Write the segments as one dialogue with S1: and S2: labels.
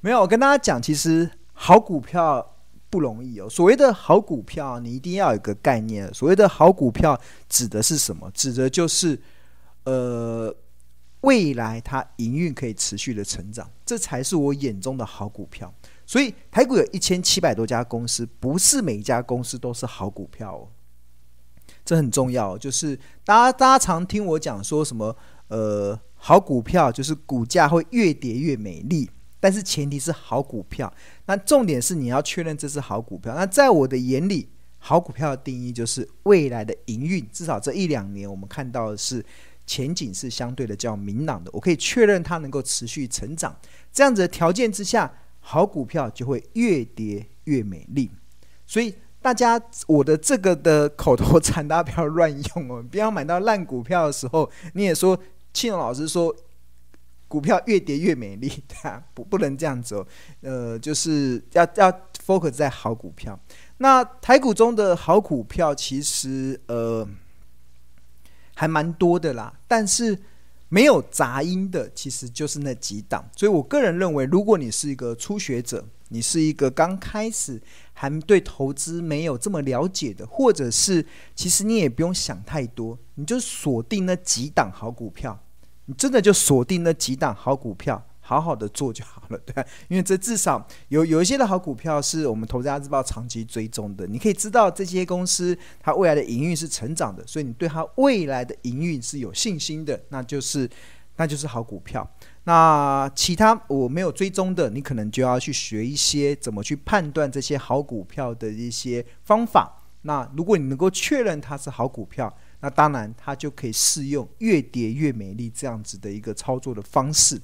S1: 没有，我跟大家讲，其实好股票不容易哦。所谓的好股票，你一定要有个概念。所谓的好股票指的是什么？指的就是呃，未来它营运可以持续的成长，这才是我眼中的好股票。所以台股有一千七百多家公司，不是每一家公司都是好股票哦。这很重要，就是大家大家常听我讲说什么呃，好股票就是股价会越跌越美丽。但是前提是好股票，那重点是你要确认这是好股票。那在我的眼里，好股票的定义就是未来的营运，至少这一两年我们看到的是前景是相对的较明朗的。我可以确认它能够持续成长，这样子的条件之下，好股票就会越跌越美丽。所以大家我的这个的口头禅，大家不要乱用哦，不要买到烂股票的时候，你也说庆老师说。股票越跌越美丽，对啊，不不能这样子哦。呃，就是要要 focus 在好股票。那台股中的好股票其实呃还蛮多的啦，但是没有杂音的其实就是那几档。所以我个人认为，如果你是一个初学者，你是一个刚开始还对投资没有这么了解的，或者是其实你也不用想太多，你就锁定那几档好股票。你真的就锁定那几档好股票，好好的做就好了，对吧？因为这至少有有一些的好股票是我们投资家日报长期追踪的，你可以知道这些公司它未来的营运是成长的，所以你对它未来的营运是有信心的，那就是那就是好股票。那其他我没有追踪的，你可能就要去学一些怎么去判断这些好股票的一些方法。那如果你能够确认它是好股票，那当然，它就可以适用越跌越美丽这样子的一个操作的方式。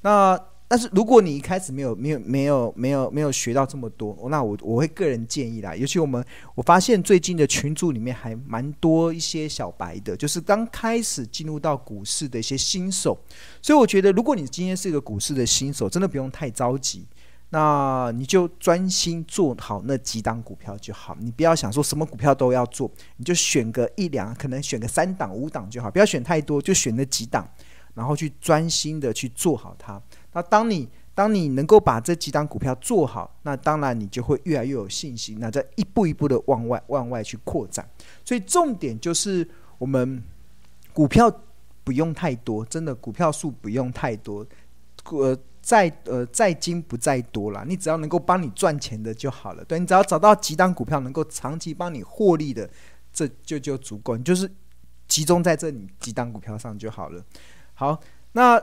S1: 那但是如果你一开始没有没有没有没有没有学到这么多，那我我会个人建议啦，尤其我们我发现最近的群组里面还蛮多一些小白的，就是刚开始进入到股市的一些新手。所以我觉得，如果你今天是一个股市的新手，真的不用太着急。那你就专心做好那几档股票就好，你不要想说什么股票都要做，你就选个一两，可能选个三档五档就好，不要选太多，就选那几档，然后去专心的去做好它。那当你当你能够把这几档股票做好，那当然你就会越来越有信心，那再一步一步的往外往外去扩展。所以重点就是我们股票不用太多，真的股票数不用太多，呃。在呃在精不在多啦，你只要能够帮你赚钱的就好了。对，你只要找到几档股票能够长期帮你获利的，这就就足够。你就是集中在这几档股票上就好了。好，那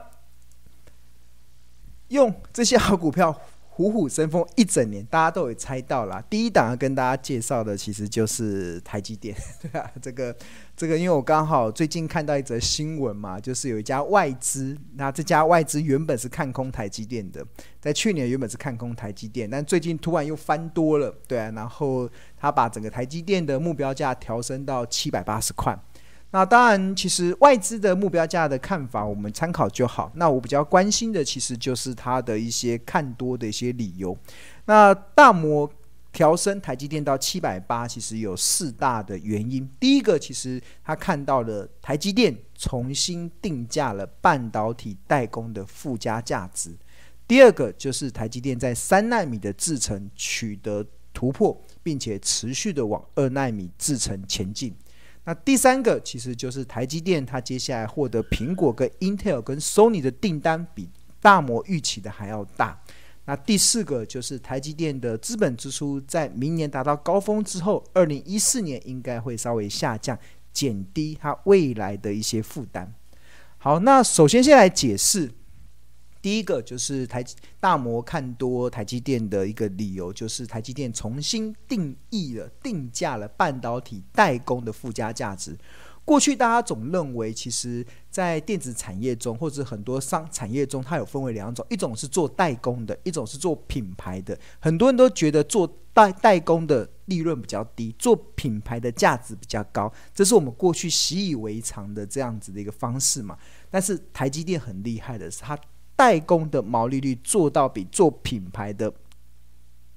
S1: 用这些好股票。虎虎生风一整年，大家都有猜到啦。第一档要跟大家介绍的，其实就是台积电，对啊，这个这个，因为我刚好最近看到一则新闻嘛，就是有一家外资，那这家外资原本是看空台积电的，在去年原本是看空台积电，但最近突然又翻多了，对啊，然后他把整个台积电的目标价调升到七百八十块。那当然，其实外资的目标价的看法，我们参考就好。那我比较关心的，其实就是它的一些看多的一些理由。那大摩调升台积电到七百八，其实有四大的原因。第一个，其实他看到了台积电重新定价了半导体代工的附加价值。第二个，就是台积电在三纳米的制程取得突破，并且持续的往二纳米制程前进。那第三个其实就是台积电，它接下来获得苹果跟 Intel 跟 Sony 的订单比大摩预期的还要大。那第四个就是台积电的资本支出在明年达到高峰之后，二零一四年应该会稍微下降，减低它未来的一些负担。好，那首先先来解释。第一个就是台大摩看多台积电的一个理由，就是台积电重新定义了、定价了半导体代工的附加价值。过去大家总认为，其实，在电子产业中或者很多商产业中，它有分为两种：一种是做代工的，一种是做品牌的。很多人都觉得做代代工的利润比较低，做品牌的价值比较高，这是我们过去习以为常的这样子的一个方式嘛。但是台积电很厉害的是，它代工的毛利率做到比做品牌的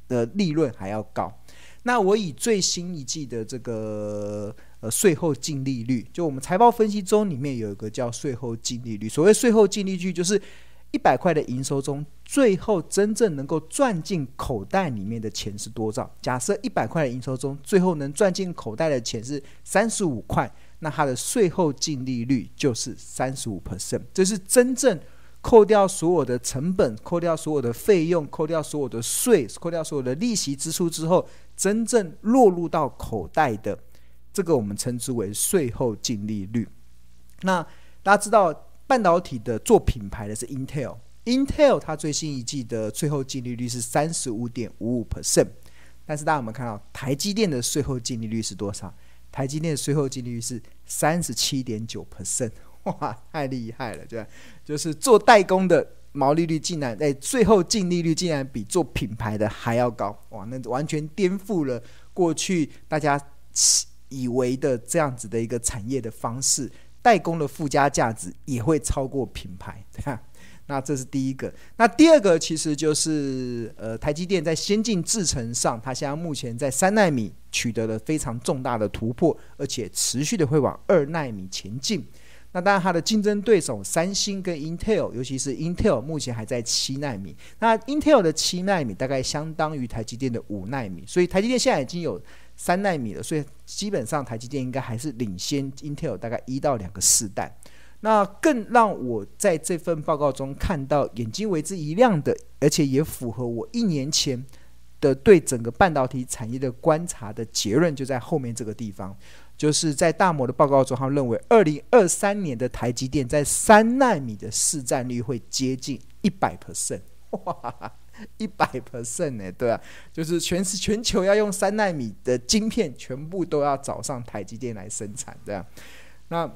S1: 的利润还要高。那我以最新一季的这个呃税后净利率，就我们财报分析中里面有一个叫税后净利率。所谓税后净利率，就是一百块的营收中，最后真正能够赚进口袋里面的钱是多少？假设一百块的营收中，最后能赚进口袋的钱是三十五块，那它的税后净利率就是三十五 percent，这是真正扣掉所有的成本、扣掉所有的费用、扣掉所有的税、扣掉所有的利息支出之后，真正落入到口袋的，这个我们称之为税后净利率。那大家知道，半导体的做品牌的是 Intel，Intel 它最新一季的税后净利率是三十五点五五 percent，但是大家有没有看到台积电的税后净利率是多少？台积电的税后净利率是三十七点九 percent，哇，太厉害了，对？就是做代工的毛利率竟然在最后净利率竟然比做品牌的还要高，哇，那完全颠覆了过去大家以为的这样子的一个产业的方式。代工的附加价值也会超过品牌，对吧？那这是第一个。那第二个其实就是，呃，台积电在先进制程上，它现在目前在三纳米取得了非常重大的突破，而且持续的会往二纳米前进。那当然，它的竞争对手三星跟 Intel，尤其是 Intel，目前还在七纳米。那 Intel 的七纳米大概相当于台积电的五纳米，所以台积电现在已经有。三纳米了，所以基本上台积电应该还是领先 Intel 大概一到两个世代。那更让我在这份报告中看到眼睛为之一亮的，而且也符合我一年前的对整个半导体产业的观察的结论，就在后面这个地方，就是在大摩的报告中，他认为二零二三年的台积电在三纳米的市占率会接近一百 percent。哇！一百 percent 呢？对啊，就是全是全球要用三纳米的晶片，全部都要找上台积电来生产，对啊。那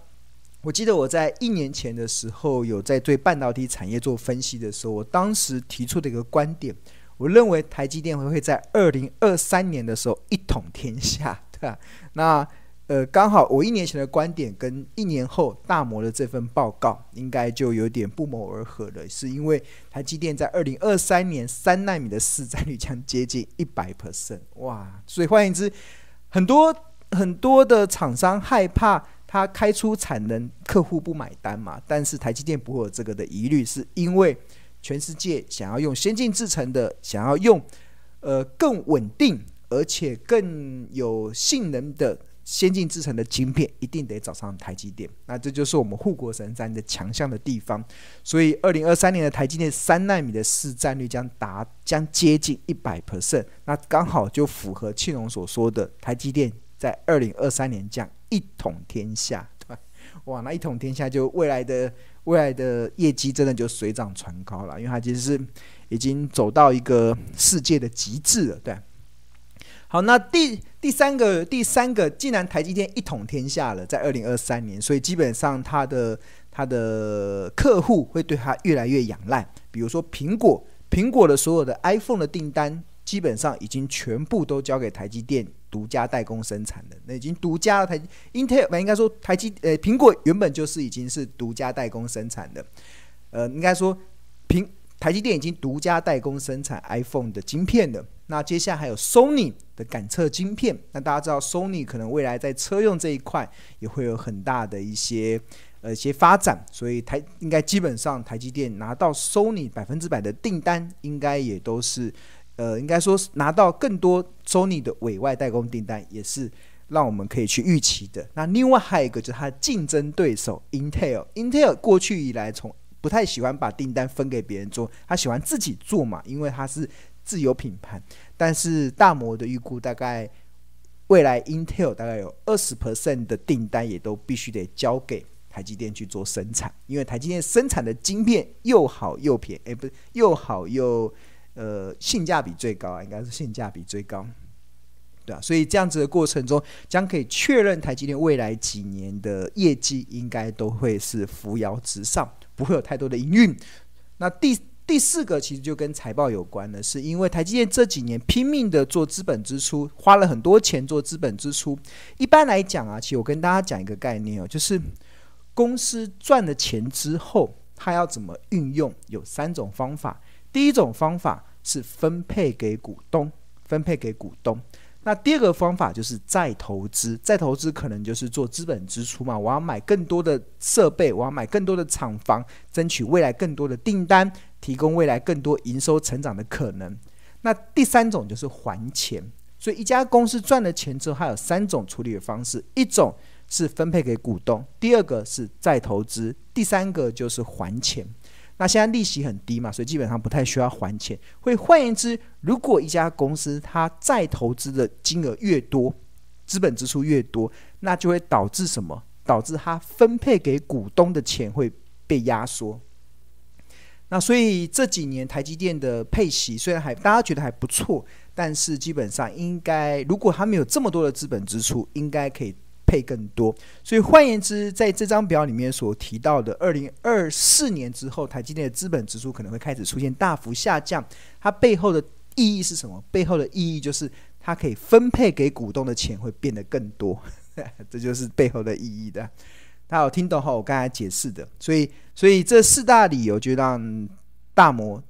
S1: 我记得我在一年前的时候，有在对半导体产业做分析的时候，我当时提出的一个观点，我认为台积电会会在二零二三年的时候一统天下，对啊。那呃，刚好我一年前的观点跟一年后大摩的这份报告应该就有点不谋而合了，是因为台积电在二零二三年三纳米的市占率将接近一百 percent，哇！所以换言之，很多很多的厂商害怕它开出产能，客户不买单嘛。但是台积电不会有这个的疑虑，是因为全世界想要用先进制程的，想要用呃更稳定而且更有性能的。先进制程的晶片一定得找上台积电，那这就是我们护国神山的强项的地方。所以，二零二三年的台积电三纳米的市占率将达将接近一百 percent，那刚好就符合庆荣所说的台积电在二零二三年将一统天下，对吧？哇，那一统天下就未来的未来的业绩真的就水涨船高了，因为它其实是已经走到一个世界的极致了，对。好，那第第三个第三个，既然台积电一统天下了，在二零二三年，所以基本上它的它的客户会对它越来越仰赖。比如说苹果，苹果的所有的 iPhone 的订单，基本上已经全部都交给台积电独家代工生产的，那已经独家了台 Intel，应该说台积呃苹果原本就是已经是独家代工生产的，呃，应该说苹台积电已经独家代工生产 iPhone 的晶片的。那接下来还有 Sony 的感测晶片，那大家知道 Sony 可能未来在车用这一块也会有很大的一些呃一些发展，所以台应该基本上台积电拿到 Sony 百分之百的订单，应该也都是呃应该说拿到更多 Sony 的委外代工订单，也是让我们可以去预期的。那另外还有一个就是它的竞争对手 Intel，Intel 过去以来从不太喜欢把订单分给别人做，他喜欢自己做嘛，因为他是。自有品牌，但是大摩的预估大概未来 Intel 大概有二十 percent 的订单也都必须得交给台积电去做生产，因为台积电生产的晶片又好又便宜，诶，不是又好又呃性价比最高啊，应该是性价比最高，对啊，所以这样子的过程中，将可以确认台积电未来几年的业绩应该都会是扶摇直上，不会有太多的营运。那第。第四个其实就跟财报有关的，是因为台积电这几年拼命的做资本支出，花了很多钱做资本支出。一般来讲啊，其实我跟大家讲一个概念哦，就是公司赚了钱之后，它要怎么运用，有三种方法。第一种方法是分配给股东，分配给股东。那第二个方法就是再投资，再投资可能就是做资本支出嘛，我要买更多的设备，我要买更多的厂房，争取未来更多的订单，提供未来更多营收成长的可能。那第三种就是还钱，所以一家公司赚了钱之后，它有三种处理的方式：一种是分配给股东，第二个是再投资，第三个就是还钱。那现在利息很低嘛，所以基本上不太需要还钱。会换言之，如果一家公司它再投资的金额越多，资本支出越多，那就会导致什么？导致它分配给股东的钱会被压缩。那所以这几年台积电的配息虽然还大家觉得还不错，但是基本上应该，如果它没有这么多的资本支出，应该可以。配更多，所以换言之，在这张表里面所提到的，二零二四年之后，台积电的资本支出可能会开始出现大幅下降。它背后的意义是什么？背后的意义就是它可以分配给股东的钱会变得更多，这就是背后的意义的。大家有听懂哈？我刚才解释的，所以，所以这四大理由就让大摩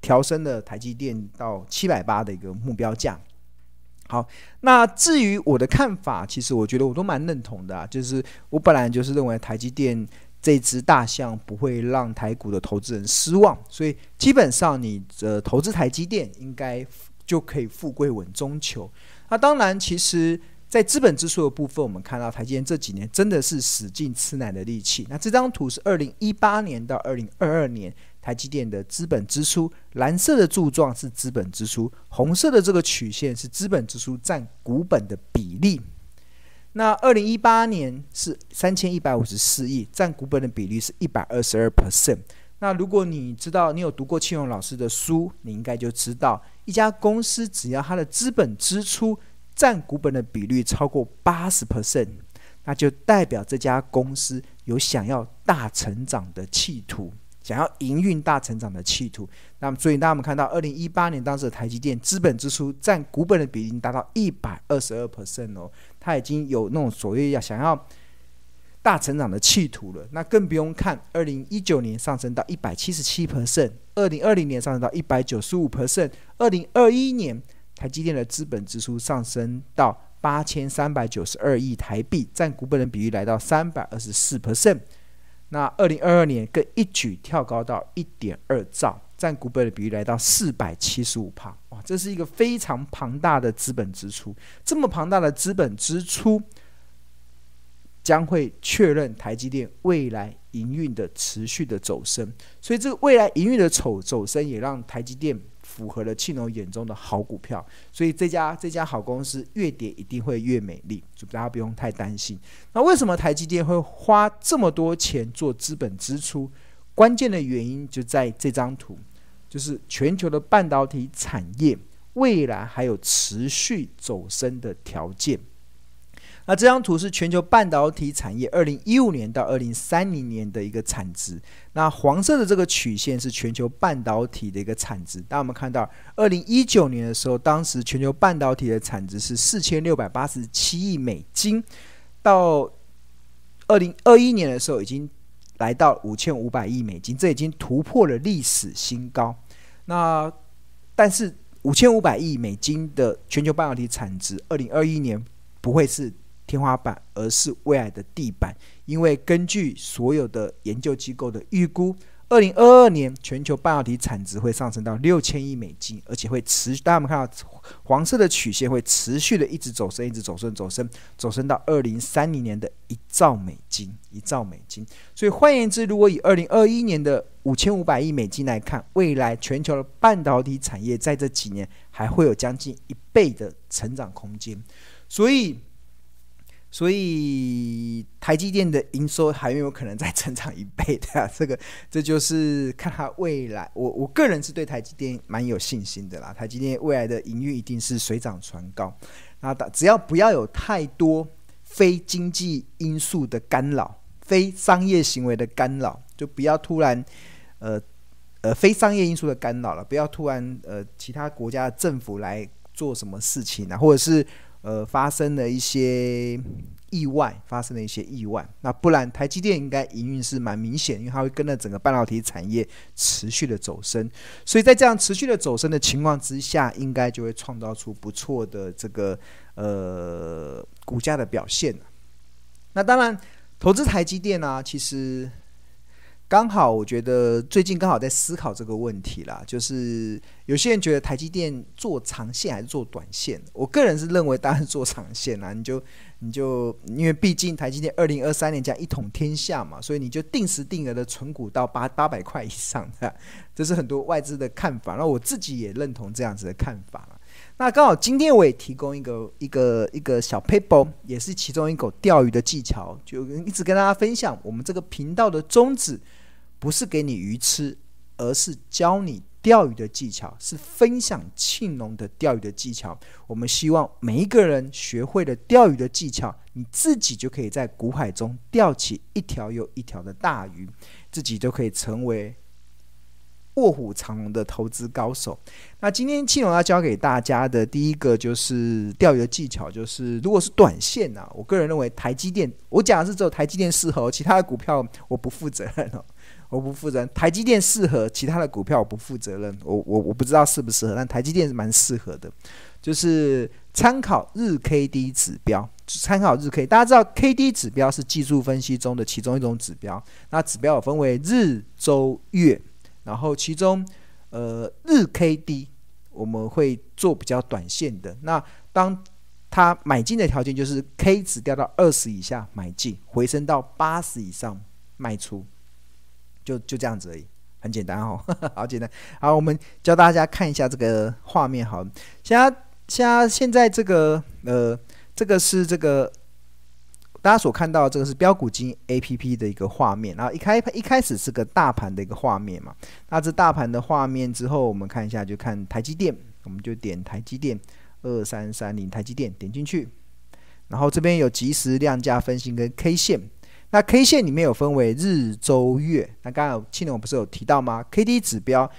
S1: 调升了台积电到七百八的一个目标价。好，那至于我的看法，其实我觉得我都蛮认同的啊。就是我本来就是认为台积电这只大象不会让台股的投资人失望，所以基本上你的投资台积电应该就可以富贵稳中求。那当然，其实在资本支出的部分，我们看到台积电这几年真的是使尽吃奶的力气。那这张图是二零一八年到二零二二年。台积电的资本支出，蓝色的柱状是资本支出，红色的这个曲线是资本支出占股本的比例。那二零一八年是三千一百五十四亿，占股本的比例是一百二十二 percent。那如果你知道你有读过庆荣老师的书，你应该就知道，一家公司只要它的资本支出占股本的比率超过八十 percent，那就代表这家公司有想要大成长的企图。想要营运大成长的企图，那么所以大家我们看到，二零一八年当时的台积电资本支出占股本的比例达到一百二十二 percent 哦，它已经有那种所谓要想要大成长的企图了。那更不用看二零一九年上升到一百七十七 percent，二零二零年上升到一百九十五 percent，二零二一年台积电的资本支出上升到八千三百九十二亿台币，占股本的比例来到三百二十四 percent。那二零二二年更一举跳高到一点二兆，占股本的比例来到四百七十五趴，哇，这是一个非常庞大的资本支出。这么庞大的资本支出，将会确认台积电未来营运的持续的走升。所以，这个未来营运的走走升，也让台积电。符合了庆龙眼中的好股票，所以这家这家好公司越跌一定会越美丽，就大家不用太担心。那为什么台积电会花这么多钱做资本支出？关键的原因就在这张图，就是全球的半导体产业未来还有持续走升的条件。那这张图是全球半导体产业二零一五年到二零三零年的一个产值。那黄色的这个曲线是全球半导体的一个产值。当我们看到二零一九年的时候，当时全球半导体的产值是四千六百八十七亿美金，到二零二一年的时候已经来到五千五百亿美金，这已经突破了历史新高。那但是五千五百亿美金的全球半导体产值，二零二一年不会是天花板，而是未来的地板。因为根据所有的研究机构的预估，二零二二年全球半导体产值会上升到六千亿美金，而且会持续。大家有没有看到黄色的曲线会持续的一直走升，一直走升，走升，走升到二零三零年的一兆美金，一兆美金。所以换言之，如果以二零二一年的五千五百亿美金来看，未来全球的半导体产业在这几年还会有将近一倍的成长空间。所以。所以台积电的营收还有可能再成长一倍的啊，这个这就是看它未来。我我个人是对台积电蛮有信心的啦。台积电未来的营运一定是水涨船高。那只要不要有太多非经济因素的干扰、非商业行为的干扰，就不要突然呃呃非商业因素的干扰了，不要突然呃其他国家的政府来做什么事情啊，或者是。呃，发生了一些意外，发生了一些意外。那不然，台积电应该营运是蛮明显，因为它会跟着整个半导体产业持续的走升。所以在这样持续的走升的情况之下，应该就会创造出不错的这个呃股价的表现。那当然，投资台积电呢、其实。刚好，我觉得最近刚好在思考这个问题啦，就是有些人觉得台积电做长线还是做短线？我个人是认为当然是做长线啦。你就你就因为毕竟台积电二零二三年将一统天下嘛，所以你就定时定额的存股到八八百块以上，这是很多外资的看法。那我自己也认同这样子的看法。那刚好今天我也提供一个一个一个小 paper，也是其中一个钓鱼的技巧，就一直跟大家分享我们这个频道的宗旨。不是给你鱼吃，而是教你钓鱼的技巧，是分享庆农的钓鱼的技巧。我们希望每一个人学会了钓鱼的技巧，你自己就可以在股海中钓起一条又一条的大鱼，自己就可以成为卧虎藏龙的投资高手。那今天庆农要教给大家的第一个就是钓鱼的技巧，就是如果是短线啊，我个人认为台积电，我讲的是只有台积电适合，其他的股票我不负责任哦。我不负责任，台积电适合，其他的股票我不负责任。我我我不知道适不适合，但台积电是蛮适合的。就是参考日 K D 指标，参考日 K。大家知道 K D 指标是技术分析中的其中一种指标。那指标有分为日、周、月，然后其中呃日 K D 我们会做比较短线的。那当它买进的条件就是 K 值掉到二十以下买进，回升到八十以上卖出。就就这样子而已，很简单哦，呵 呵好简单。好，我们教大家看一下这个画面。好，现在现在这个呃，这个是这个大家所看到这个是标股金 A P P 的一个画面。然后一开一开始是个大盘的一个画面嘛。那这大盘的画面之后，我们看一下，就看台积电，我们就点台积电二三三零台积电，点进去，然后这边有即时量价分析跟 K 线。那 K 线里面有分为日、周、月。那刚刚庆农不是有提到吗？K D 指标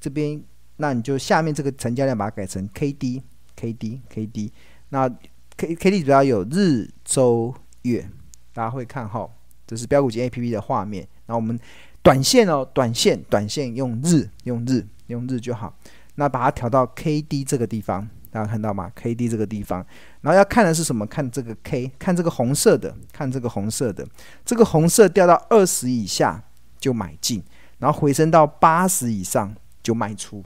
S1: 这边，那你就下面这个成交量把它改成 K D，K D，K D。那 K K D 指标有日、周、月，大家会看哈。这是标股金 A P P 的画面。那我们短线哦，短线，短线用日，用日，用日就好。那把它调到 K D 这个地方。大家看到吗？K D 这个地方，然后要看的是什么？看这个 K，看这个红色的，看这个红色的，这个红色掉到二十以下就买进，然后回升到八十以上就卖出。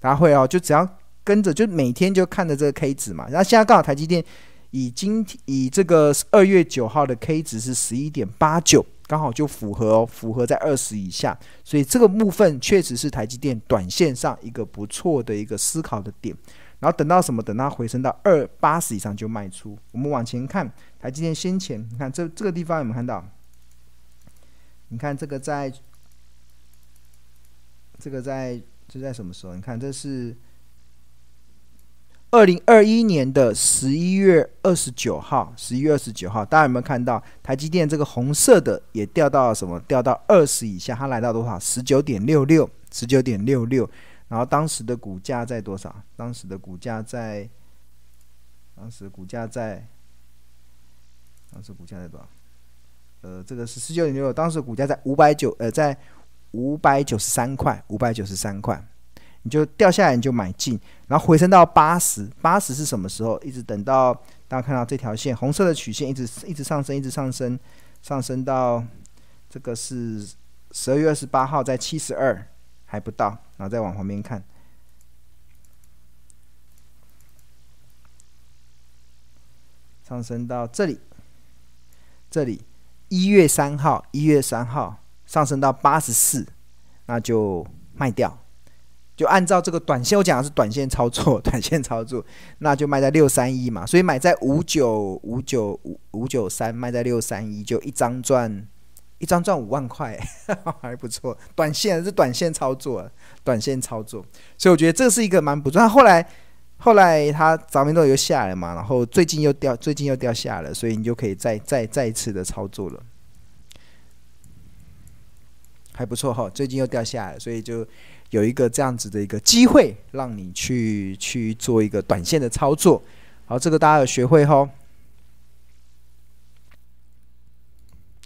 S1: 大家会哦，就只要跟着，就每天就看着这个 K 值嘛。然后现在刚好台积电以今天以这个二月九号的 K 值是十一点八九。刚好就符合，符合在二十以下，所以这个部分确实是台积电短线上一个不错的一个思考的点。然后等到什么？等它回升到二八十以上就卖出。我们往前看，台积电先前，你看这这个地方有没有看到？你看这个在，这个在这在什么时候？你看这是。二零二一年的十一月二十九号，十一月二十九号，大家有没有看到台积电这个红色的也掉到什么？掉到二十以下，它来到多少？十九点六六，十九点六六。然后当时的股价在多少？当时的股价在，当时股价在，当时股价在多少？呃，这个是十九点六六，当时股价在五百九，呃，在五百九十三块，五百九十三块。就掉下来，你就买进，然后回升到八十，八十是什么时候？一直等到大家看到这条线，红色的曲线一直一直上升，一直上升，上升到这个是十二月二十八号，在七十二还不到，然后再往旁边看，上升到这里，这里一月三号，一月三号上升到八十四，那就卖掉。就按照这个短线，我讲的是短线操作，短线操作，那就卖在六三一嘛，所以买在五九五九五五九三，卖在六三一，就一张赚一张赚五万块，还不错。短线是短线操作，短线操作，所以我觉得这是一个蛮不错。后来后来它早明都又下来嘛，然后最近又掉，最近又掉下来了，所以你就可以再再再一次的操作了，还不错哈。最近又掉下来，所以就。有一个这样子的一个机会让你去去做一个短线的操作。好这个大家要学会吼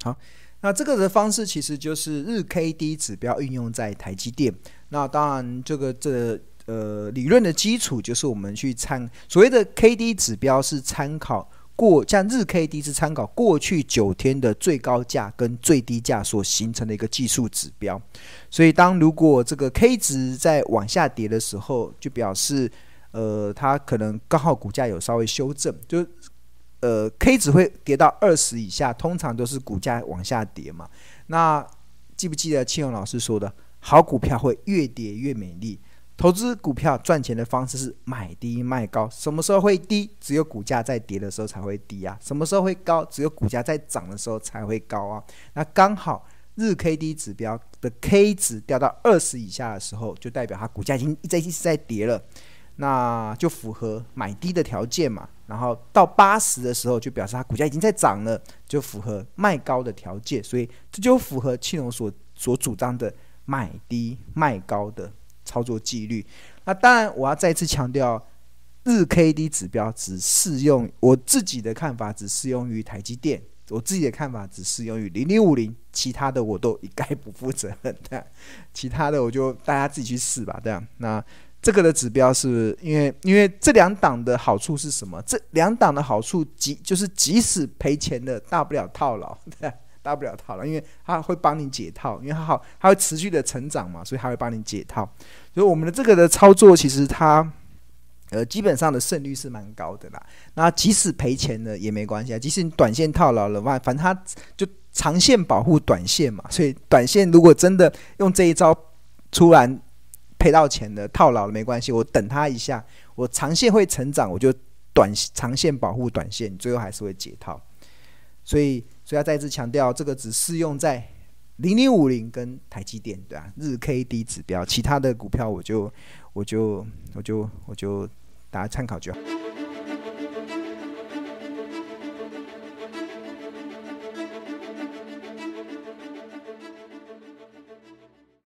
S1: 好那这个的方式其实就是日 kd 指标运用在台积电。那当然这个这呃理论的基础就是我们去参所谓的 kd 指标是参考过像日 K D 是参考过去九天的最高价跟最低价所形成的一个技术指标，所以当如果这个 K 值在往下跌的时候，就表示呃它可能刚好股价有稍微修正，就呃 K 值会跌到二十以下，通常都是股价往下跌嘛。那记不记得庆荣老师说的，好股票会越跌越美丽？投资股票赚钱的方式是买低卖高，什么时候会低？只有股价在跌的时候才会低啊。什么时候会高？只有股价在涨的时候才会高啊。那刚好日 K D 指标的 K 值掉到二十以下的时候，就代表它股价已经一直一直在跌了，那就符合买低的条件嘛。然后到八十的时候，就表示它股价已经在涨了，就符合卖高的条件。所以这就符合庆隆所所主张的买低卖高的。操作纪律，那当然我要再次强调，日 K D 指标只适用我自己的看法，只适用于台积电。我自己的看法只适用于零零五零，其他的我都一概不负责任。的，其他的我就大家自己去试吧。这样，那这个的指标是因为因为这两档的好处是什么？这两档的好处即就是即使赔钱的大不了套牢。对。大不了套牢，因为它会帮你解套，因为它好，它会持续的成长嘛，所以它会帮你解套。所以我们的这个的操作，其实它呃基本上的胜率是蛮高的啦。那即使赔钱了也没关系啊，即使你短线套牢了，反反正它就长线保护短线嘛。所以短线如果真的用这一招突然赔到钱的，套牢了没关系，我等它一下，我长线会成长，我就短长线保护短线，最后还是会解套。所以。所以要再次强调，这个只适用在零零五零跟台积电，对啊，日 K D 指标，其他的股票我就我就我就我就大家参考就好。